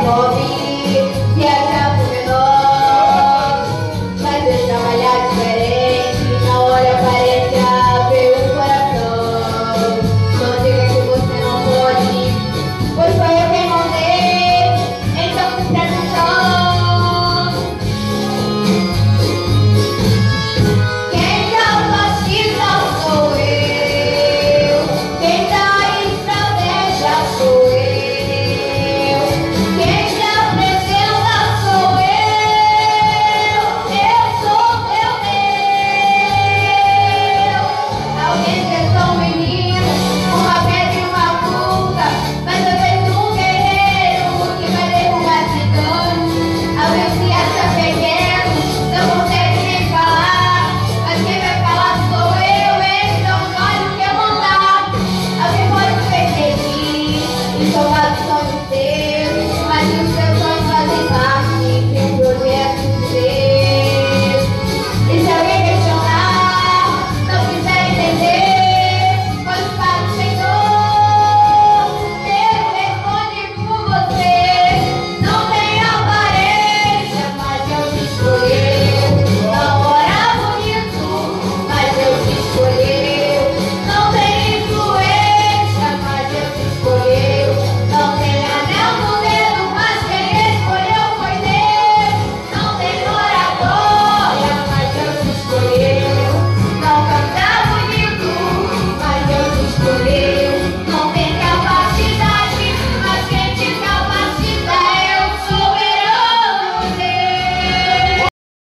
pode